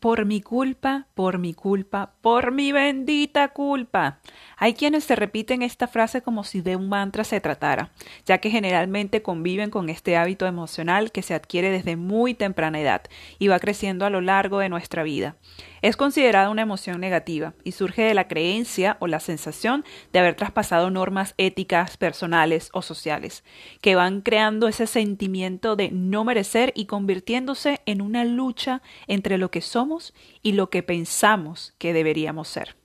Por mi culpa, por mi culpa, por mi bendita culpa. Hay quienes se repiten esta frase como si de un mantra se tratara, ya que generalmente conviven con este hábito emocional que se adquiere desde muy temprana edad y va creciendo a lo largo de nuestra vida. Es considerada una emoción negativa y surge de la creencia o la sensación de haber traspasado normas éticas, personales o sociales, que van creando ese sentimiento de no merecer y convirtiéndose en una lucha entre lo que somos y lo que pensamos que deberíamos ser.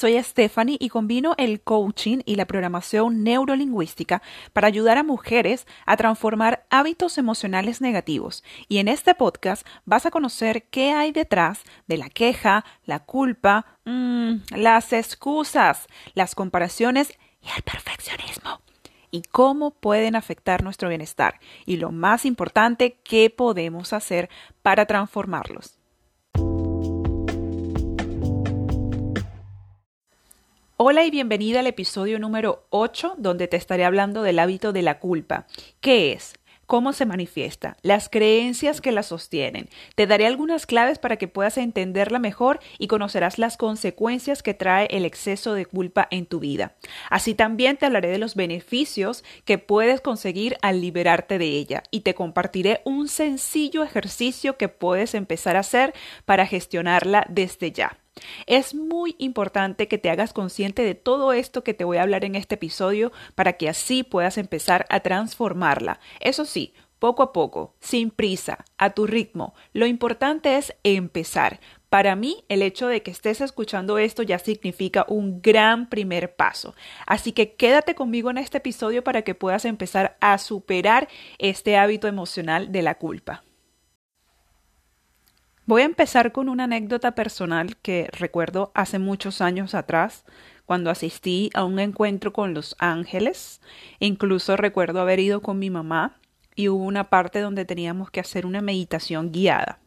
Soy Stephanie y combino el coaching y la programación neurolingüística para ayudar a mujeres a transformar hábitos emocionales negativos. Y en este podcast vas a conocer qué hay detrás de la queja, la culpa, mmm, las excusas, las comparaciones y el perfeccionismo. Y cómo pueden afectar nuestro bienestar. Y lo más importante, qué podemos hacer para transformarlos. Hola y bienvenida al episodio número 8 donde te estaré hablando del hábito de la culpa. ¿Qué es? ¿Cómo se manifiesta? Las creencias que la sostienen. Te daré algunas claves para que puedas entenderla mejor y conocerás las consecuencias que trae el exceso de culpa en tu vida. Así también te hablaré de los beneficios que puedes conseguir al liberarte de ella y te compartiré un sencillo ejercicio que puedes empezar a hacer para gestionarla desde ya. Es muy importante que te hagas consciente de todo esto que te voy a hablar en este episodio para que así puedas empezar a transformarla. Eso sí, poco a poco, sin prisa, a tu ritmo. Lo importante es empezar. Para mí, el hecho de que estés escuchando esto ya significa un gran primer paso. Así que quédate conmigo en este episodio para que puedas empezar a superar este hábito emocional de la culpa. Voy a empezar con una anécdota personal que recuerdo hace muchos años atrás, cuando asistí a un encuentro con los ángeles. Incluso recuerdo haber ido con mi mamá y hubo una parte donde teníamos que hacer una meditación guiada.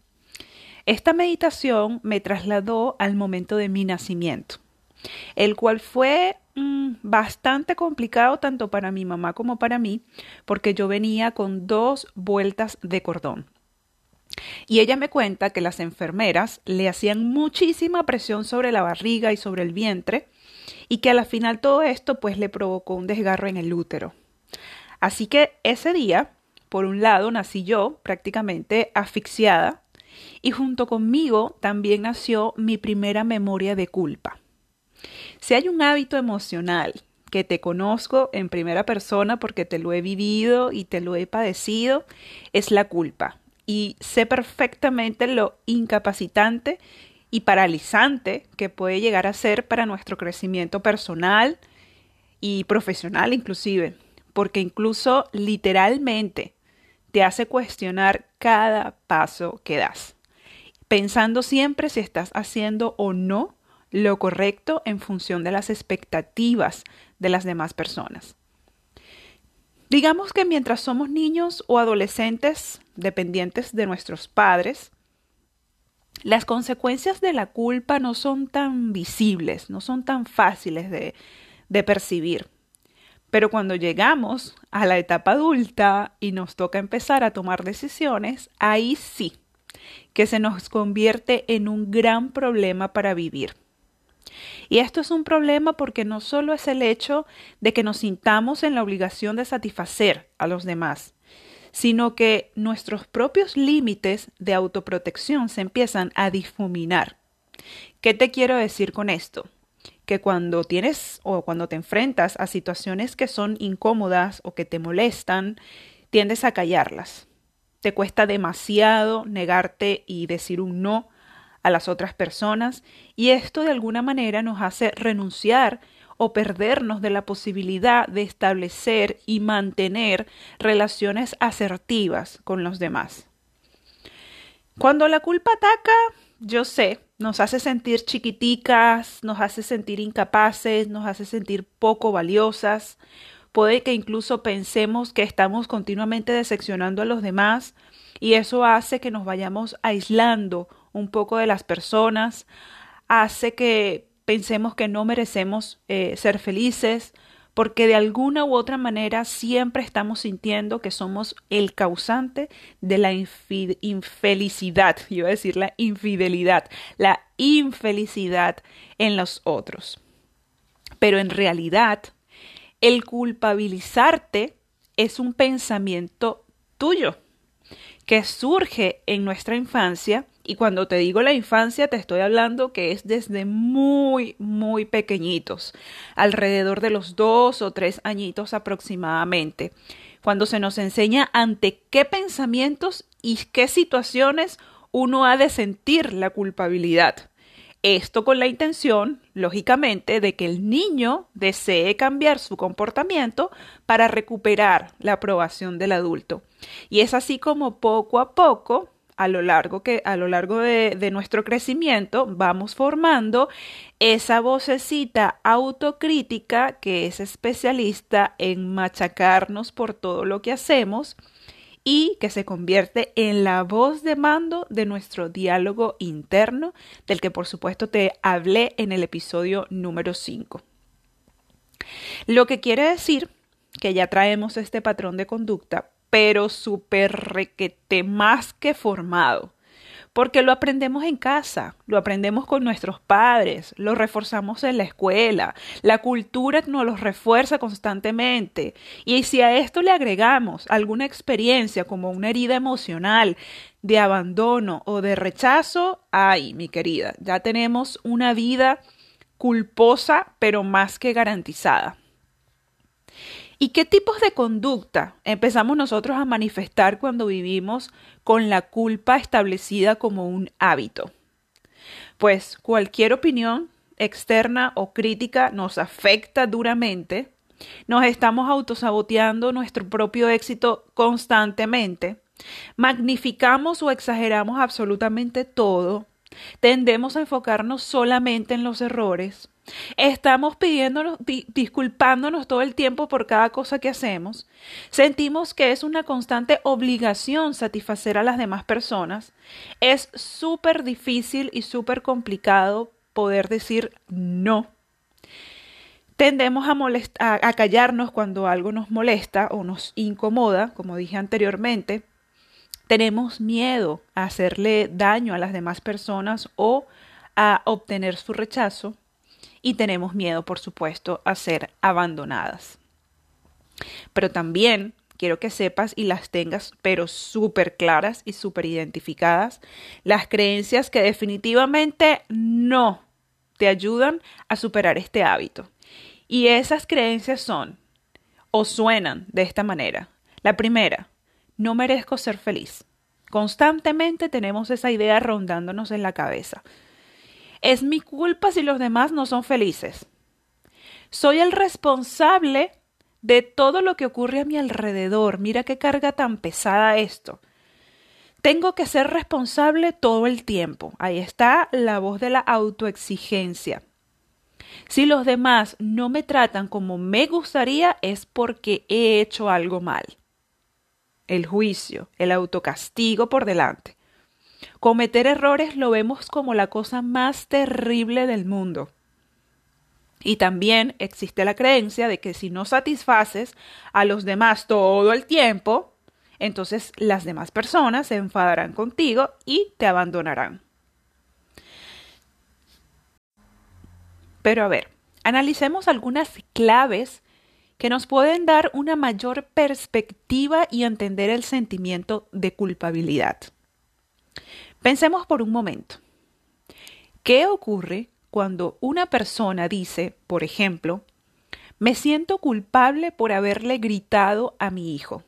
Esta meditación me trasladó al momento de mi nacimiento, el cual fue mm, bastante complicado tanto para mi mamá como para mí, porque yo venía con dos vueltas de cordón. Y ella me cuenta que las enfermeras le hacían muchísima presión sobre la barriga y sobre el vientre y que al final todo esto pues le provocó un desgarro en el útero. Así que ese día, por un lado, nací yo prácticamente asfixiada y junto conmigo también nació mi primera memoria de culpa. Si hay un hábito emocional que te conozco en primera persona porque te lo he vivido y te lo he padecido, es la culpa y sé perfectamente lo incapacitante y paralizante que puede llegar a ser para nuestro crecimiento personal y profesional inclusive, porque incluso literalmente te hace cuestionar cada paso que das, pensando siempre si estás haciendo o no lo correcto en función de las expectativas de las demás personas. Digamos que mientras somos niños o adolescentes dependientes de nuestros padres, las consecuencias de la culpa no son tan visibles, no son tan fáciles de, de percibir. Pero cuando llegamos a la etapa adulta y nos toca empezar a tomar decisiones, ahí sí que se nos convierte en un gran problema para vivir. Y esto es un problema porque no solo es el hecho de que nos sintamos en la obligación de satisfacer a los demás, sino que nuestros propios límites de autoprotección se empiezan a difuminar. ¿Qué te quiero decir con esto? que cuando tienes o cuando te enfrentas a situaciones que son incómodas o que te molestan, tiendes a callarlas. Te cuesta demasiado negarte y decir un no a las otras personas y esto de alguna manera nos hace renunciar o perdernos de la posibilidad de establecer y mantener relaciones asertivas con los demás. Cuando la culpa ataca, yo sé, nos hace sentir chiquiticas, nos hace sentir incapaces, nos hace sentir poco valiosas. Puede que incluso pensemos que estamos continuamente decepcionando a los demás y eso hace que nos vayamos aislando un poco de las personas, hace que pensemos que no merecemos eh, ser felices, porque de alguna u otra manera siempre estamos sintiendo que somos el causante de la infelicidad, yo a decir la infidelidad, la infelicidad en los otros. Pero en realidad, el culpabilizarte es un pensamiento tuyo que surge en nuestra infancia y cuando te digo la infancia, te estoy hablando que es desde muy, muy pequeñitos, alrededor de los dos o tres añitos aproximadamente, cuando se nos enseña ante qué pensamientos y qué situaciones uno ha de sentir la culpabilidad. Esto con la intención, lógicamente, de que el niño desee cambiar su comportamiento para recuperar la aprobación del adulto. Y es así como poco a poco a lo largo, que, a lo largo de, de nuestro crecimiento vamos formando esa vocecita autocrítica que es especialista en machacarnos por todo lo que hacemos y que se convierte en la voz de mando de nuestro diálogo interno, del que por supuesto te hablé en el episodio número 5. Lo que quiere decir que ya traemos este patrón de conducta, pero súper requete más que formado. Porque lo aprendemos en casa, lo aprendemos con nuestros padres, lo reforzamos en la escuela, la cultura nos lo refuerza constantemente. Y si a esto le agregamos alguna experiencia como una herida emocional de abandono o de rechazo, ay, mi querida, ya tenemos una vida culposa, pero más que garantizada. ¿Y qué tipos de conducta empezamos nosotros a manifestar cuando vivimos con la culpa establecida como un hábito? Pues cualquier opinión externa o crítica nos afecta duramente, nos estamos autosaboteando nuestro propio éxito constantemente, magnificamos o exageramos absolutamente todo, tendemos a enfocarnos solamente en los errores, Estamos pidiéndonos, disculpándonos todo el tiempo por cada cosa que hacemos. Sentimos que es una constante obligación satisfacer a las demás personas. Es súper difícil y súper complicado poder decir no. Tendemos a, a callarnos cuando algo nos molesta o nos incomoda, como dije anteriormente. Tenemos miedo a hacerle daño a las demás personas o a obtener su rechazo y tenemos miedo, por supuesto, a ser abandonadas. Pero también quiero que sepas y las tengas, pero súper claras y súper identificadas, las creencias que definitivamente no te ayudan a superar este hábito. Y esas creencias son o suenan de esta manera. La primera, no merezco ser feliz. Constantemente tenemos esa idea rondándonos en la cabeza. Es mi culpa si los demás no son felices. Soy el responsable de todo lo que ocurre a mi alrededor. Mira qué carga tan pesada esto. Tengo que ser responsable todo el tiempo. Ahí está la voz de la autoexigencia. Si los demás no me tratan como me gustaría es porque he hecho algo mal. El juicio, el autocastigo por delante. Cometer errores lo vemos como la cosa más terrible del mundo. Y también existe la creencia de que si no satisfaces a los demás todo el tiempo, entonces las demás personas se enfadarán contigo y te abandonarán. Pero a ver, analicemos algunas claves que nos pueden dar una mayor perspectiva y entender el sentimiento de culpabilidad. Pensemos por un momento. ¿Qué ocurre cuando una persona dice, por ejemplo, me siento culpable por haberle gritado a mi hijo.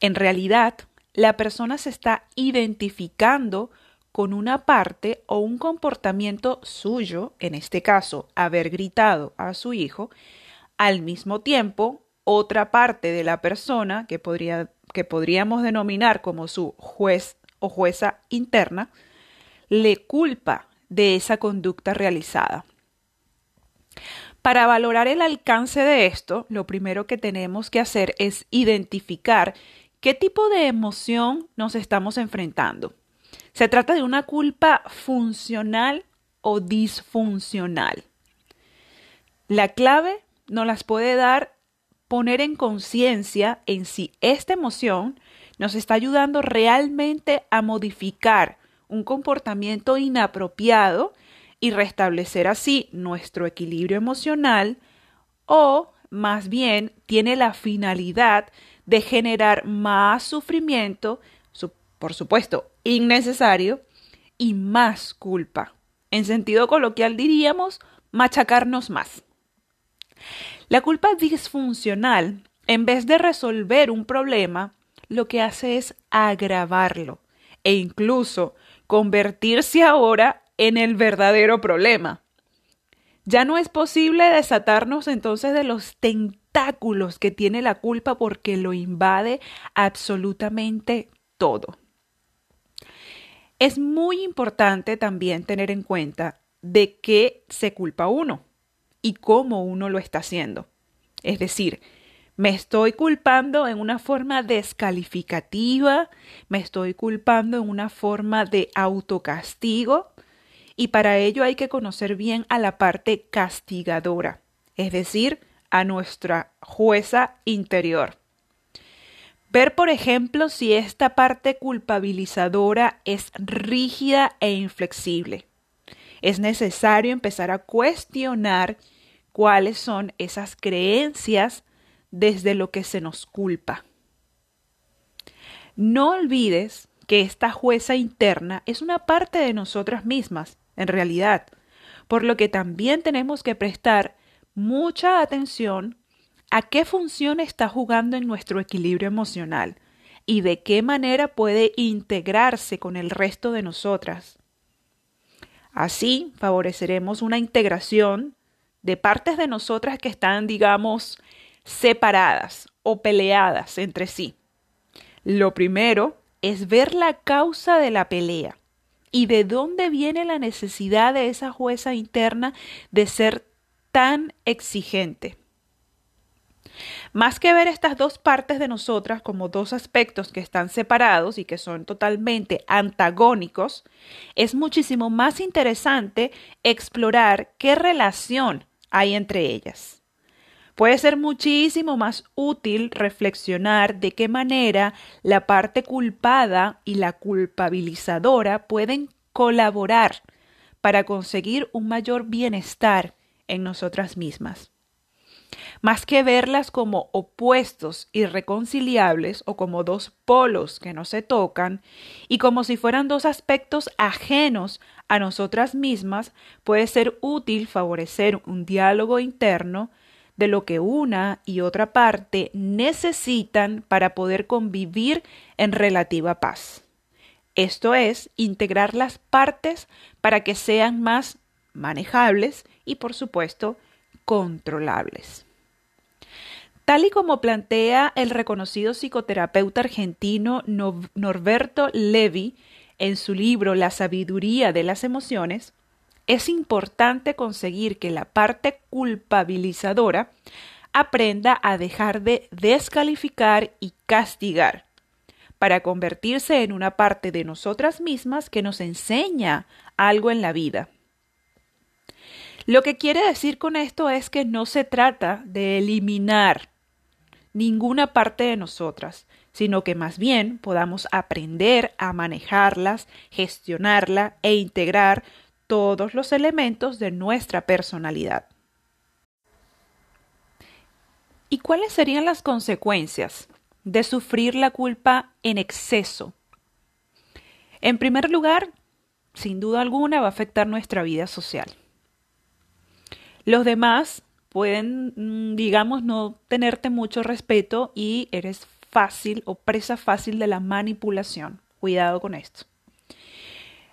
En realidad, la persona se está identificando con una parte o un comportamiento suyo, en este caso, haber gritado a su hijo, al mismo tiempo, otra parte de la persona que, podría, que podríamos denominar como su juez o jueza interna, le culpa de esa conducta realizada. Para valorar el alcance de esto, lo primero que tenemos que hacer es identificar qué tipo de emoción nos estamos enfrentando. ¿Se trata de una culpa funcional o disfuncional? La clave nos las puede dar poner en conciencia en si esta emoción nos está ayudando realmente a modificar un comportamiento inapropiado y restablecer así nuestro equilibrio emocional o más bien tiene la finalidad de generar más sufrimiento, por supuesto, innecesario, y más culpa. En sentido coloquial diríamos machacarnos más. La culpa disfuncional, en vez de resolver un problema, lo que hace es agravarlo e incluso convertirse ahora en el verdadero problema. Ya no es posible desatarnos entonces de los tentáculos que tiene la culpa porque lo invade absolutamente todo. Es muy importante también tener en cuenta de qué se culpa uno y cómo uno lo está haciendo. Es decir, me estoy culpando en una forma descalificativa, me estoy culpando en una forma de autocastigo y para ello hay que conocer bien a la parte castigadora, es decir, a nuestra jueza interior. Ver, por ejemplo, si esta parte culpabilizadora es rígida e inflexible. Es necesario empezar a cuestionar cuáles son esas creencias desde lo que se nos culpa. No olvides que esta jueza interna es una parte de nosotras mismas, en realidad, por lo que también tenemos que prestar mucha atención a qué función está jugando en nuestro equilibrio emocional y de qué manera puede integrarse con el resto de nosotras. Así favoreceremos una integración de partes de nosotras que están, digamos, separadas o peleadas entre sí. Lo primero es ver la causa de la pelea y de dónde viene la necesidad de esa jueza interna de ser tan exigente. Más que ver estas dos partes de nosotras como dos aspectos que están separados y que son totalmente antagónicos, es muchísimo más interesante explorar qué relación hay entre ellas. Puede ser muchísimo más útil reflexionar de qué manera la parte culpada y la culpabilizadora pueden colaborar para conseguir un mayor bienestar en nosotras mismas. Más que verlas como opuestos irreconciliables o como dos polos que no se tocan y como si fueran dos aspectos ajenos a nosotras mismas, puede ser útil favorecer un diálogo interno de lo que una y otra parte necesitan para poder convivir en relativa paz. Esto es, integrar las partes para que sean más manejables y, por supuesto, controlables. Tal y como plantea el reconocido psicoterapeuta argentino Norberto Levi en su libro La sabiduría de las emociones, es importante conseguir que la parte culpabilizadora aprenda a dejar de descalificar y castigar para convertirse en una parte de nosotras mismas que nos enseña algo en la vida. Lo que quiere decir con esto es que no se trata de eliminar ninguna parte de nosotras, sino que más bien podamos aprender a manejarlas, gestionarla e integrar todos los elementos de nuestra personalidad. ¿Y cuáles serían las consecuencias de sufrir la culpa en exceso? En primer lugar, sin duda alguna va a afectar nuestra vida social. Los demás pueden, mm, digamos, no tenerte mucho respeto y eres fácil o presa fácil de la manipulación. Cuidado con esto.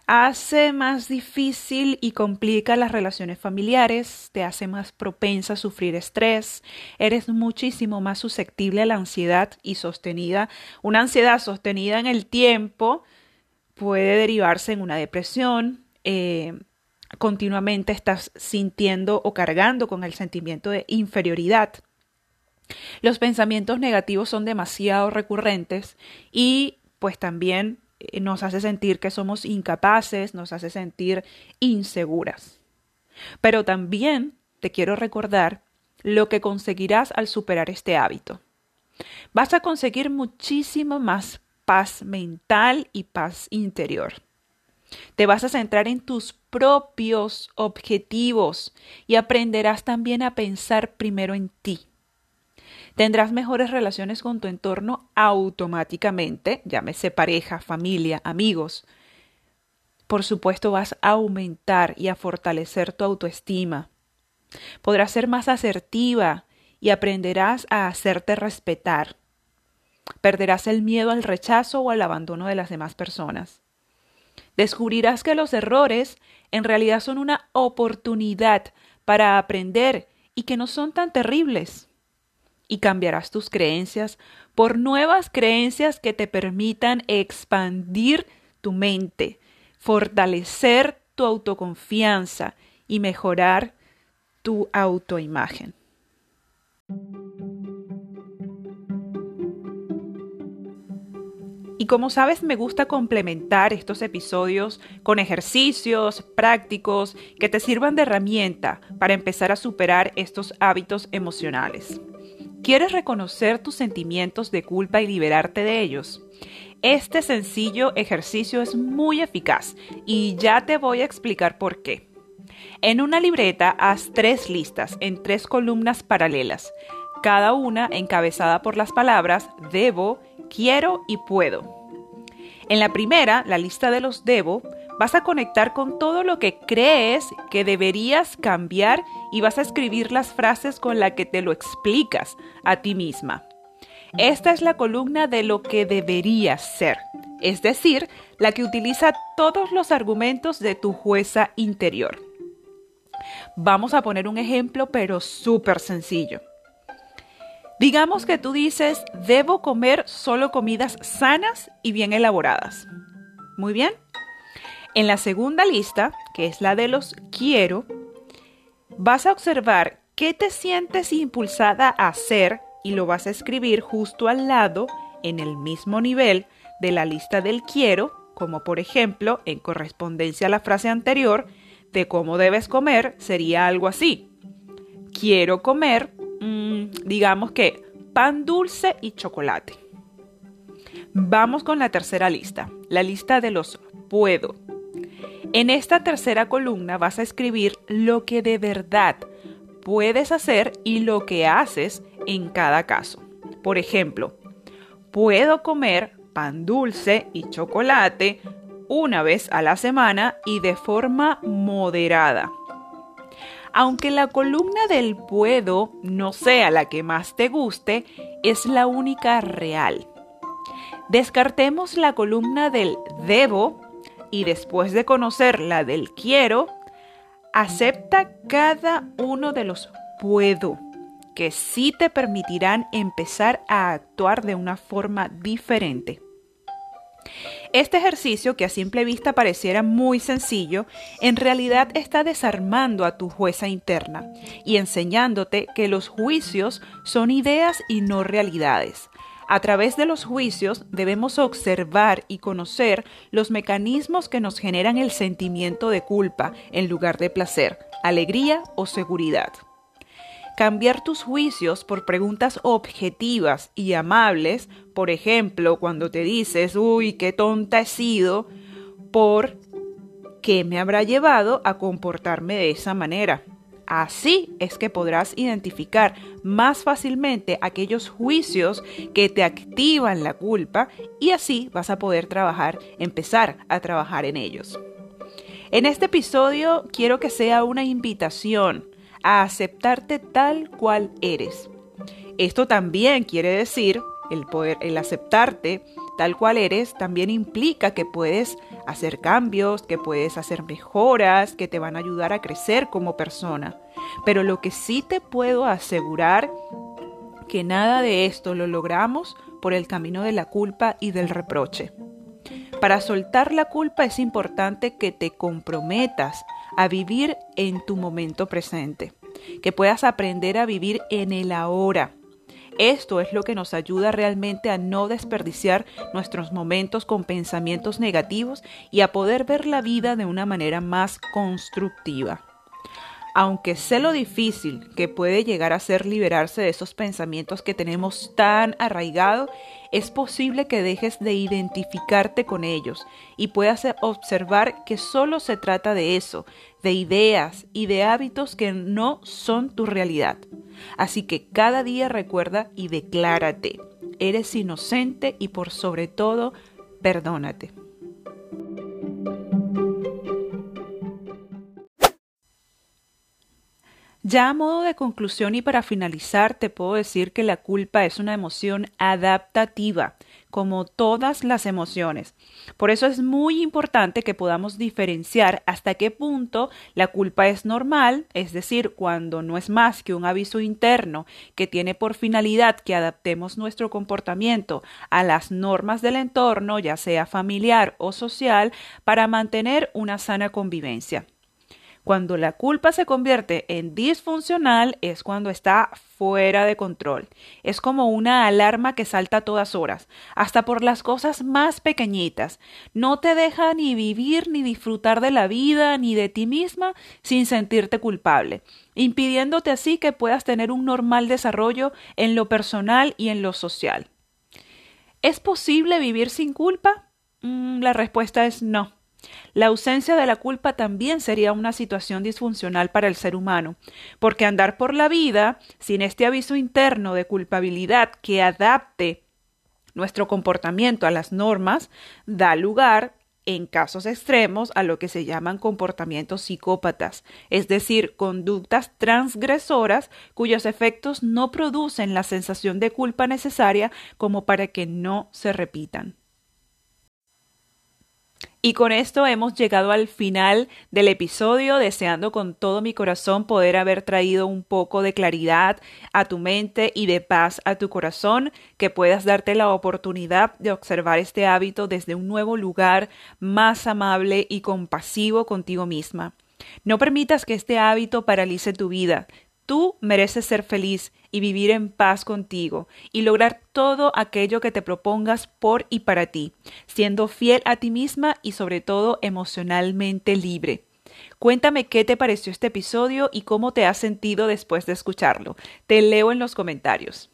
Hace más difícil y complica las relaciones familiares, te hace más propensa a sufrir estrés, eres muchísimo más susceptible a la ansiedad y sostenida. Una ansiedad sostenida en el tiempo puede derivarse en una depresión, eh, continuamente estás sintiendo o cargando con el sentimiento de inferioridad. Los pensamientos negativos son demasiado recurrentes y pues también nos hace sentir que somos incapaces, nos hace sentir inseguras. Pero también te quiero recordar lo que conseguirás al superar este hábito. Vas a conseguir muchísimo más paz mental y paz interior. Te vas a centrar en tus propios objetivos y aprenderás también a pensar primero en ti. Tendrás mejores relaciones con tu entorno automáticamente, llámese pareja, familia, amigos. Por supuesto vas a aumentar y a fortalecer tu autoestima. Podrás ser más asertiva y aprenderás a hacerte respetar. Perderás el miedo al rechazo o al abandono de las demás personas. Descubrirás que los errores en realidad son una oportunidad para aprender y que no son tan terribles y cambiarás tus creencias por nuevas creencias que te permitan expandir tu mente, fortalecer tu autoconfianza y mejorar tu autoimagen. Y como sabes, me gusta complementar estos episodios con ejercicios prácticos que te sirvan de herramienta para empezar a superar estos hábitos emocionales. ¿Quieres reconocer tus sentimientos de culpa y liberarte de ellos? Este sencillo ejercicio es muy eficaz y ya te voy a explicar por qué. En una libreta haz tres listas en tres columnas paralelas, cada una encabezada por las palabras debo, quiero y puedo. En la primera, la lista de los debo, vas a conectar con todo lo que crees que deberías cambiar y vas a escribir las frases con las que te lo explicas a ti misma. Esta es la columna de lo que deberías ser, es decir, la que utiliza todos los argumentos de tu jueza interior. Vamos a poner un ejemplo, pero súper sencillo. Digamos que tú dices, debo comer solo comidas sanas y bien elaboradas. Muy bien. En la segunda lista, que es la de los quiero, vas a observar qué te sientes impulsada a hacer y lo vas a escribir justo al lado, en el mismo nivel de la lista del quiero, como por ejemplo, en correspondencia a la frase anterior, de cómo debes comer, sería algo así. Quiero comer, mm, digamos que, pan dulce y chocolate. Vamos con la tercera lista, la lista de los puedo. En esta tercera columna vas a escribir lo que de verdad puedes hacer y lo que haces en cada caso. Por ejemplo, puedo comer pan dulce y chocolate una vez a la semana y de forma moderada. Aunque la columna del puedo no sea la que más te guste, es la única real. Descartemos la columna del debo y después de conocer la del quiero, acepta cada uno de los puedo, que sí te permitirán empezar a actuar de una forma diferente. Este ejercicio, que a simple vista pareciera muy sencillo, en realidad está desarmando a tu jueza interna y enseñándote que los juicios son ideas y no realidades, a través de los juicios debemos observar y conocer los mecanismos que nos generan el sentimiento de culpa en lugar de placer, alegría o seguridad. Cambiar tus juicios por preguntas objetivas y amables, por ejemplo, cuando te dices, uy, qué tonta he sido, por qué me habrá llevado a comportarme de esa manera. Así es que podrás identificar más fácilmente aquellos juicios que te activan la culpa y así vas a poder trabajar, empezar a trabajar en ellos. En este episodio quiero que sea una invitación a aceptarte tal cual eres. Esto también quiere decir el poder, el aceptarte tal cual eres, también implica que puedes hacer cambios, que puedes hacer mejoras, que te van a ayudar a crecer como persona. Pero lo que sí te puedo asegurar que nada de esto lo logramos por el camino de la culpa y del reproche. Para soltar la culpa es importante que te comprometas a vivir en tu momento presente, que puedas aprender a vivir en el ahora. Esto es lo que nos ayuda realmente a no desperdiciar nuestros momentos con pensamientos negativos y a poder ver la vida de una manera más constructiva. Aunque sé lo difícil que puede llegar a ser liberarse de esos pensamientos que tenemos tan arraigados, es posible que dejes de identificarte con ellos y puedas observar que solo se trata de eso, de ideas y de hábitos que no son tu realidad. Así que cada día recuerda y declárate, eres inocente y por sobre todo, perdónate. Ya a modo de conclusión y para finalizar, te puedo decir que la culpa es una emoción adaptativa, como todas las emociones. Por eso es muy importante que podamos diferenciar hasta qué punto la culpa es normal, es decir, cuando no es más que un aviso interno que tiene por finalidad que adaptemos nuestro comportamiento a las normas del entorno, ya sea familiar o social, para mantener una sana convivencia. Cuando la culpa se convierte en disfuncional es cuando está fuera de control. Es como una alarma que salta a todas horas, hasta por las cosas más pequeñitas. No te deja ni vivir ni disfrutar de la vida ni de ti misma sin sentirte culpable, impidiéndote así que puedas tener un normal desarrollo en lo personal y en lo social. ¿Es posible vivir sin culpa? Mm, la respuesta es no. La ausencia de la culpa también sería una situación disfuncional para el ser humano, porque andar por la vida sin este aviso interno de culpabilidad que adapte nuestro comportamiento a las normas da lugar en casos extremos a lo que se llaman comportamientos psicópatas, es decir, conductas transgresoras cuyos efectos no producen la sensación de culpa necesaria como para que no se repitan. Y con esto hemos llegado al final del episodio, deseando con todo mi corazón poder haber traído un poco de claridad a tu mente y de paz a tu corazón, que puedas darte la oportunidad de observar este hábito desde un nuevo lugar más amable y compasivo contigo misma. No permitas que este hábito paralice tu vida. Tú mereces ser feliz y vivir en paz contigo y lograr todo aquello que te propongas por y para ti, siendo fiel a ti misma y sobre todo emocionalmente libre. Cuéntame qué te pareció este episodio y cómo te has sentido después de escucharlo. Te leo en los comentarios.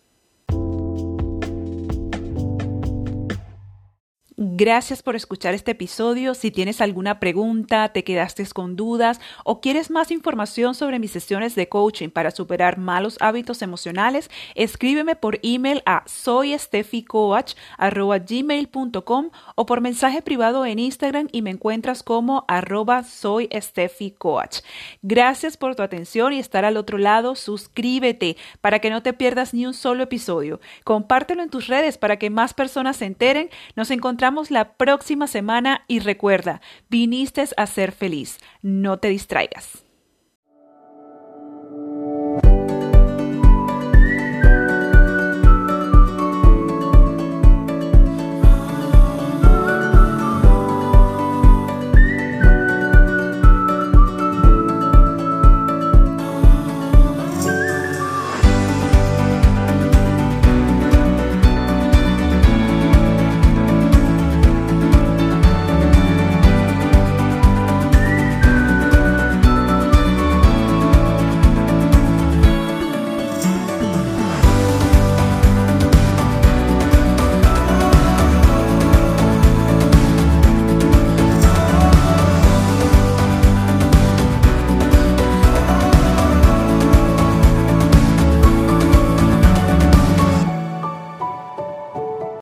Gracias por escuchar este episodio. Si tienes alguna pregunta, te quedaste con dudas o quieres más información sobre mis sesiones de coaching para superar malos hábitos emocionales, escríbeme por email a soyesteficoach.gmail.com o por mensaje privado en Instagram y me encuentras como arroba. Gracias por tu atención y estar al otro lado. Suscríbete para que no te pierdas ni un solo episodio. Compártelo en tus redes para que más personas se enteren. Nos encontramos la próxima semana y recuerda, viniste a ser feliz, no te distraigas.